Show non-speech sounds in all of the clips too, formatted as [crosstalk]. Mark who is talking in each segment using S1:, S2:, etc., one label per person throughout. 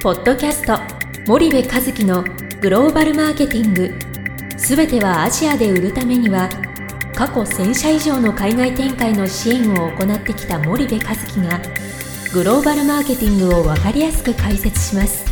S1: ポッドキャスト森部和樹のグローバルマーケティング。すべてはアジアで売るためには過去1000社以上の海外展開の支援を行ってきた森部和樹がグローバルマーケティングを分かりやすく解説します。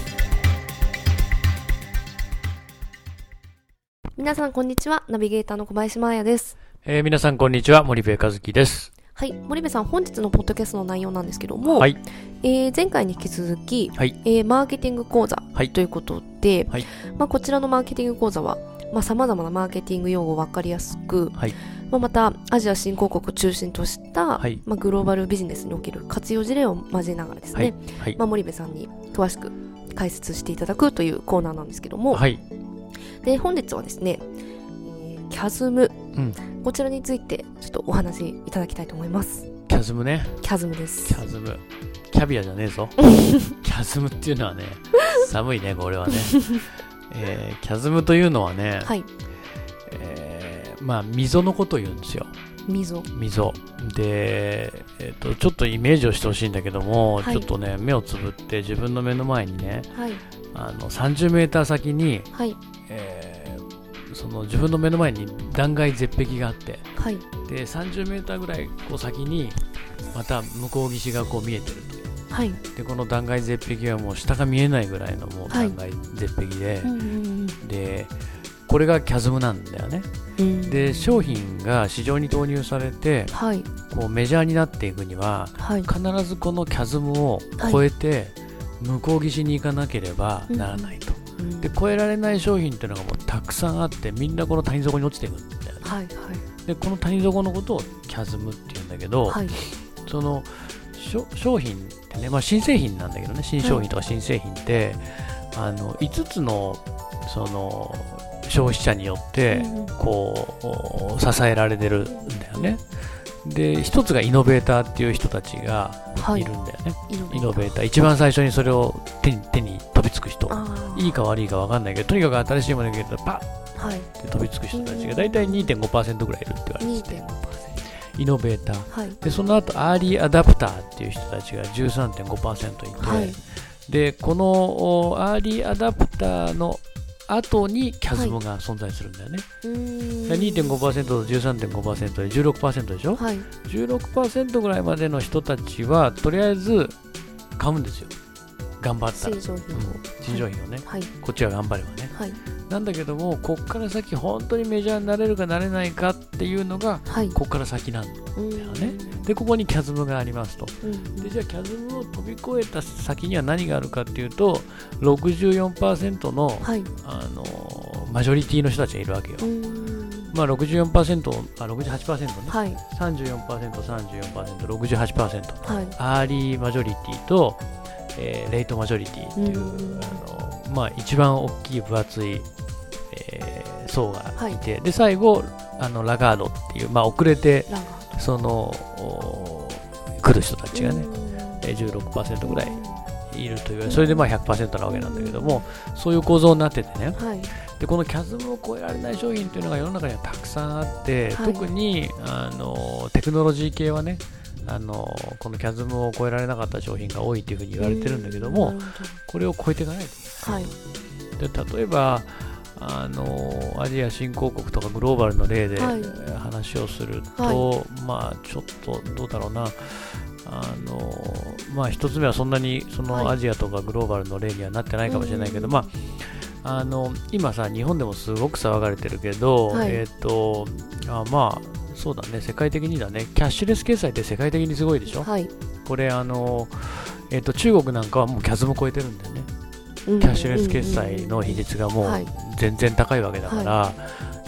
S2: 皆さんこんにちは。ナビゲーターの小林真彩です。
S3: えー、皆さんこんにちは。森部和樹です
S2: はい。森部さん本日のポッドキャストの内容なんですけども、
S3: はい。
S2: えー前回に引き続き、
S3: はい。
S2: えーマーケティング講座
S3: はい。
S2: ということで、
S3: はい。
S2: まあ、こちらのマーケティング講座はさまざ、まなマーケティング用語を分かりやすく、
S3: はい。
S2: まあ、またアジア新興国を中心とした、
S3: はい。
S2: まあ、グローバルビジネスにおける活用事例を交えながらですね、
S3: はい。はい。
S2: まあ、森部さんに詳しく解説していただくというコーナーなんですけども、
S3: はい。
S2: で本日はですね、えー、キャズム、
S3: うん。
S2: こちらについてちょっとお話しいただきたいと思います。
S3: キャズムね。
S2: キャズムです。
S3: キャズム。キャビアじゃねえぞ。キャズムっていうのはね [laughs] 寒いねこれはね。えー、キャズムというのはね、
S2: はい。
S3: えーまあ溝のことを言うんですよ。
S2: 溝。
S3: 溝。で、えー、とちょっとイメージをしてほしいんだけども、
S2: はい。
S3: ちょっとね目をつぶって自分の目の前にね
S2: はい。
S3: あの30メーター先に、
S2: はい。
S3: えーその自分の目の前に断崖絶壁があって
S2: はい。
S3: で30メーターぐらいこう先にまた向こう岸がこう見えてると。
S2: はい。
S3: でこの断崖絶壁はもう下が見えないぐらいのもう
S2: はい。
S3: 断崖絶壁で、
S2: うんうん
S3: でこれがキャズムなんだよね。
S2: うん。
S3: で商品が市場に投入されて
S2: はい。
S3: こうメジャーになっていくには
S2: はい。
S3: 必ずこのキャズムを越えて向こう岸に行かなければならないで越えられない商品っていうのがもうたくさんあってみんなこの谷底に落ちていくんだよね
S2: はい
S3: でこの谷底のことをキャズムっていうんだけど、
S2: はい。
S3: その商品ってね、まあ、新製品なんだけどね。新商品とか新製品って、あの5つのその消費者によってこう支えられてるんだよね。で一つがイノベーターっていう人たちが
S2: はい。
S3: いるんだよね、
S2: イノ
S3: イノベーター。一番最初にそれを手に手にく人。いいか悪いか分かんないけどとにかく新しいものが出るとパッ。
S2: はい。
S3: て飛びつく人たちが大体2.5%ぐらいいるって言われてて
S2: 2.5%
S3: イノベーター。
S2: はい。
S3: でその後アーリーアダプターっていう人たちが13.5%いて、
S2: はい。
S3: でこのおアーリーアダプターの後にキャズムが存在するんだよね、
S2: うーん。
S3: で2.5%と13.5%で16%でしょ、
S2: はい。
S3: 16%ぐらいまでの人たちはとりあえず買うんですよ頑張った。ら、
S2: 新商品を。
S3: うん。新商品をね、
S2: はい。
S3: こっちは頑張ればね。
S2: はい。
S3: なんだけどもこっから先本当にメジャーになれるかなれないかっていうのが
S2: はい。
S3: こっから先なんだ
S2: うん。
S3: よねでここにキャズムがありますと。
S2: うん。
S3: でじゃあキャズムを飛び越えた先には何があるかっていうと64%の、
S2: はい。
S3: あのマジョリティの人たちがいるわけよ、まあ64%あ68%ね、
S2: はい。
S3: 34%34%68%
S2: はい。
S3: アーリーマジョリティと、えーレイトマジョリティっていう
S2: うん。
S3: あの、まあ、一番大きい分厚い、えー層がいて、で最後あのラガードっていう、まあ、遅れてそのお来る人たちがね、えー16%ぐらいいるというそれでまあ100%なわけなんだけどもそういう構造になっててね。
S2: はい。
S3: でこのキャズムを超えられない商品っていうのが世の中にはたくさんあって、
S2: はい。
S3: 特にあのテクノロジー系はねあのこのキャズムを超えられなかった商品が多いっていうふうに言われてるんだけどもこれを超えていかないと。
S2: はい
S3: で例えばあのアジア新興国とかグローバルの例で
S2: はい。
S3: 話をすると、
S2: は
S3: まあちょっとどうだろうな。あのまあ一つ目はそんなにそ
S2: はい。
S3: のアジアとかグローバルの例にはなってないかもしれないけど、
S2: うん
S3: まああの今さ日本でもすごく騒がれてるけど、
S2: はい。
S3: えっ、とあまあそうだね世界的にだね。キャッシュレス決済って世界的にすごいでしょ、
S2: はい。
S3: これあのえっ、と中国なんかはもうキャズム超えてるんだよね。
S2: キ
S3: キャッシュレス決済の比率がもう
S2: はい。
S3: 全然高いわけだから、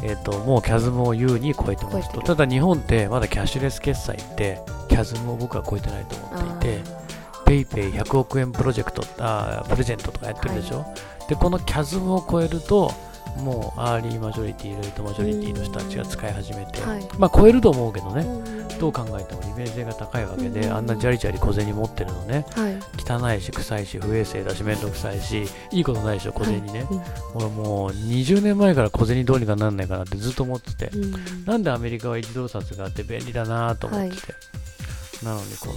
S3: えっともうキャズムを優に超えてますと。ただ日本ってまだキャッシュレス決済ってキャズムを僕は超えてないと思っていて PayPay 100億円プロジェクトあープレゼントとかやってるでしょ、でこのキャズムを超えるともうアーリーマジョリティレイトマジョリティの人たちが使い始めて、
S2: はい。
S3: まあ超えると思うけどね、
S2: うん
S3: どう考えても利便性が高いわけで、
S2: うん。
S3: あんなジャリジャリ小銭持ってるのね。
S2: はい。
S3: 汚いし臭いし不衛生だし面倒くさいしいいことないでしょ小銭ね、
S2: うん
S3: 俺もう20年前から小銭どうにかなんないかなってずっと思ってて、
S2: うん
S3: なんでアメリカは一動札があって便利だなと思ってて、なのにこの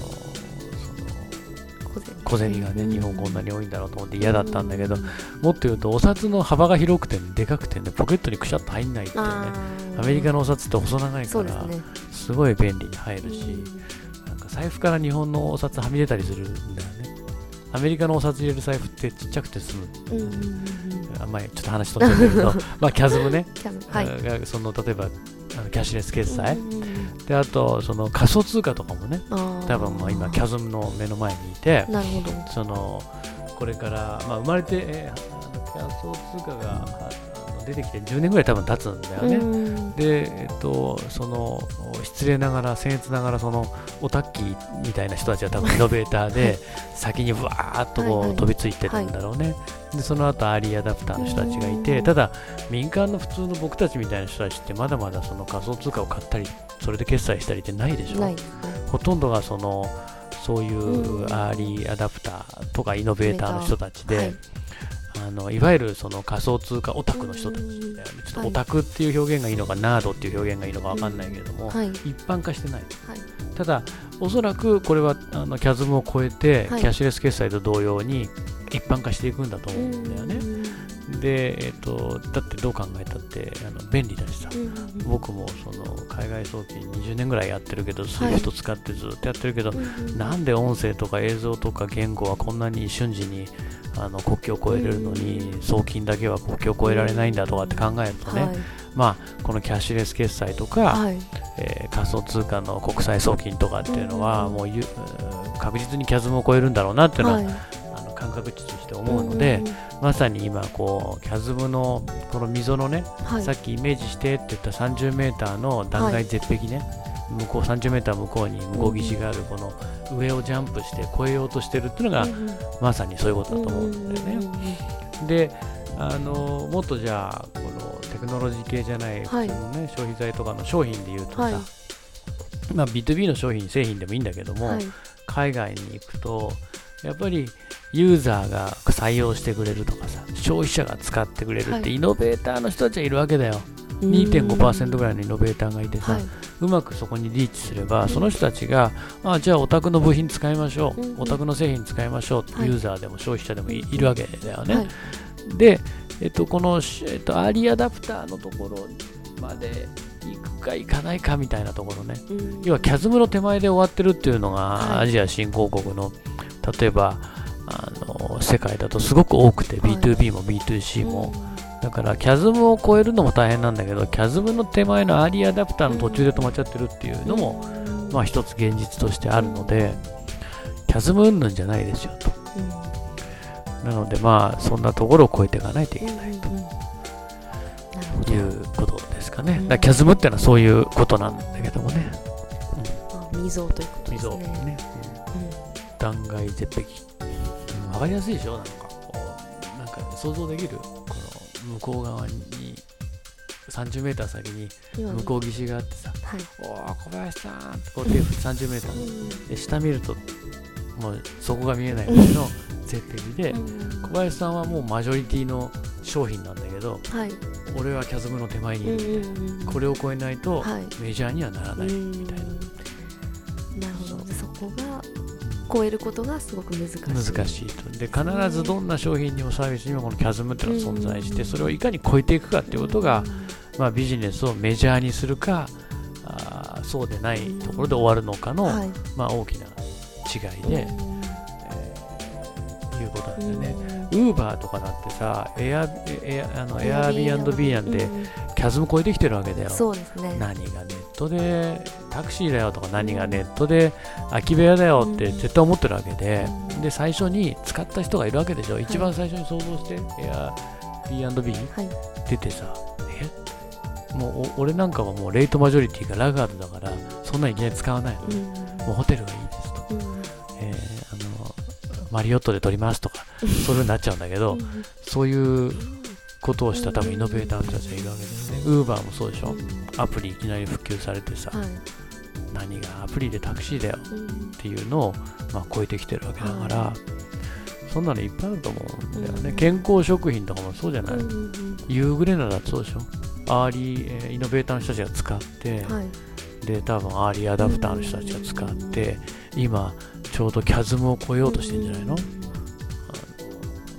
S3: 小銭。がね日本こんなに多いんだろうと思って嫌だったんだけど
S2: うん
S3: もっと言うとお札の幅が広くてでかくてねポケットにくしゃっと入んないっていうねアメリカのお札って細長いから
S2: ね。
S3: すごい便利に入るしなんか財布から日本のお札はみ出たりするんだよね。アメリカのお札入れる財布ってちっちゃくて済む。
S2: うんうん
S3: あんまりちょっと話飛んじゃったけど [laughs] まあキャズムね、
S2: はい。
S3: がその例えばあのキャッシュレス決済、
S2: うんうんうん
S3: であとその仮想通貨とかもね多分もう今キャズムの目の前にいて
S2: なるほど。
S3: そのこれから、まあ、生まれて、えー仮想通貨が出てきて10年ぐらい多分経つんだよね、
S2: うん。
S3: で、えっと、その失礼ながら僭越ながらそのオタッキーみたいな人たちは多分イノベーターで先にわーっとこう飛びついてるんだろうね、でその後アーリーアダプターの人たちがいてただ民間の普通の僕たちみたいな人たちってまだまだその仮想通貨を買ったりそれで決済したりってないでしょ。ほとんどがそのそういう
S2: うん。
S3: アーリーアダプターとかイノベーターの人たちで、
S2: はい
S3: あのいわゆるその仮想通貨オタクの人たちだよねちょっとオタクっていう表現がいいのか、ナードっていう表現がいいのかわかんないけれども、
S2: はい。
S3: 一般化してない。
S2: はい。
S3: ただおそらくこれはあのキャズムを超えて、
S2: はい
S3: キャッシュレス決済と同様に一般化していくんだと思うんだよね、で、えっとだってどう考えたってあの便利だしさ、
S2: うんうん
S3: 僕もその海外送金20年ぐらいやってるけど、そういう人使ってずっとやってるけど、
S2: うん
S3: なんで音声とか映像とか言語はこんなに瞬時にあの国境を越えれるのに、送金だけは国境を越えられないんだとかって考えるとね、
S2: はい。
S3: まあ、このキャッシュレス決済とか、
S2: はい。
S3: えー仮想通貨の国際送金とかっていうのは、
S2: うん
S3: もう確実にキャズムを超えるんだろうなっていうのは、
S2: はい
S3: 感覚値として思うので、まさに今こうキャズムのこの溝のね、
S2: はい。
S3: さっきイメージしてって言った 30m の断崖絶壁ね、向こう 30m 向こうに向こう岸があるこの上をジャンプして越えようとしてるっていうのが、まさにそういうことだと思うんだよね。であのもっとじゃあこのテクノロジー系じゃない普
S2: はい。
S3: 通のね、消費財とかの商品で言うとさ、
S2: はい。
S3: まあ、B2B の商品製品でもいいんだけども、
S2: はい。
S3: 海外に行くとやっぱりユーザーが採用してくれるとかさ消費者が使ってくれるって、
S2: はい。
S3: イノベーターの人たちはいるわけだよ。2.5%ぐらいのイノベーターがいてさ、
S2: はい。う
S3: まくそこにリーチすればその人たちがあじゃあお宅の部品使いましょう、
S2: うんうん。
S3: お宅の製品使いましょう。ユーザーでも消費者でもいいるわけだよね、
S2: はい。
S3: で、えっと、この、しえっと、アーリーアダプターのところまで行くか行かないかみたいなところね。
S2: うん。
S3: 要はキャズムの手前で終わってるっていうのが、
S2: はい。
S3: アジア新興国の例えばあの世界だとすごく多くて、
S2: はい。
S3: B2B も B2C も、だからキャズムを超えるのも大変なんだけどキャズムの手前のアーリーアダプターの途中で止まっちゃってるっていうのも、まあ一つ現実としてあるのでキャズム云々じゃないですよと。
S2: うん。
S3: なのでまあそんなところを超えていかないといけないと。いうことですかね、
S2: うん。
S3: だからキャズムってのはそういうことなんだけどもね。
S2: まあ溝ということです
S3: 溝
S2: ね。
S3: ね、
S2: うん。
S3: 断崖絶壁、かりやすいでしょ？なんかこうなんか想像できる？この向こう側に30メーター先に向こう岸があってさ
S2: はい「
S3: おー小林さん」ってこう手振って30メーター。で下見るともうそこが見えないぐらいの絶壁で
S2: うん。
S3: 小林さんはもうマジョリティの商品なんだけど
S2: はい。
S3: 俺はキャズムの手前にいるみたいな、これを超えないと
S2: はい。
S3: メジャーにはならないみたいな、
S2: うん。なるほど。でそこが超えることがすごく難しい。
S3: 難しいと。で必ずどんな商品にもサービスにもこのキャズムっていうのは存在して
S2: うん。
S3: それをいかに超えていくかっていうことが、まあ、ビジネスをメジャーにするかあーそうでないところで終わるのかの、
S2: はい。
S3: まあ、大きな違いで、ことなんですよね。ウーバーとかだってさ、エアエアあの Airbnb なんで、キャズム超えてきてるわけだよ。
S2: そうですね。
S3: 何がネットでタクシーだよとか何がネットで空き部屋だよって
S2: うん。
S3: 絶対思ってるわけで、
S2: うん。
S3: で最初に使った人がいるわけでしょ、一番最初に想像してエア B&B
S2: はい。
S3: 出てさえ？もうお俺なんかはもうレイトマジョリティがラガードだからそんなんいきなり使わないの、
S2: うん。
S3: もうホテルがいいマリオットで撮りますとかそういう風になっちゃうんだけど、
S2: うん
S3: そういうことをした多分イノベーターの人たちがいるわけですね。 Uber もそうでしょ。アプリいきなり普及されてさ、
S2: はい
S3: 何がアプリでタクシーだよ
S2: うん
S3: っていうのを、まあ、超えてきてるわけだから、
S2: は
S3: そんなのいっぱいあると思うんだよね。
S2: うん
S3: 健康食品とかもそうじゃない、
S2: うんうん
S3: ユーグレナだってそうでしょ。アーリー、えーイノベーターの人たちが使って、
S2: うんはい
S3: で、多分アーリーアダプターの人たちが使って、今、ちょうどキャズムを超えようとしてんじゃないの,、あの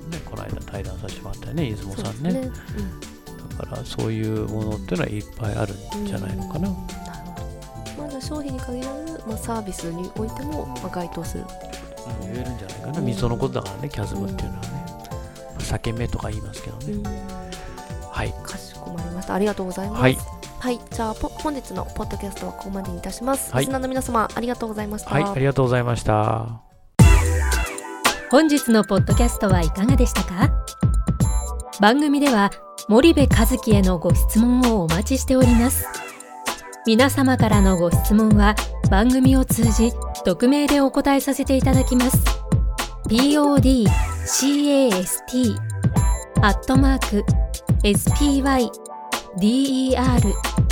S3: ねこの間対談させてもらったよね出雲さんね。
S2: そうです
S3: だからそういうものっていうのはいっぱいあるんじゃないのかな、
S2: うん。なるほど。まず商品に限らず、まあ、サービスにおいても、まあ、該当する。
S3: うん言えるんじゃないかな。溝のことだからねキャズムっていうのはね、裂け目とか言いますけどね、
S2: うん。
S3: はい。
S2: かしこまりました。ありがとうございます。
S3: はい
S2: はい、じゃあぽ本日のポッドキャストはここまでにいたします、
S3: はい。
S2: リスナーの皆様ありがとうございました、
S3: はいありがとうございました。
S1: 本日のポッドキャストはいかがでしたか？番組では森部和樹へのご質問をお待ちしております。皆様からのご質問は番組を通じ匿名でお答えさせていただきます。podcast アットマーク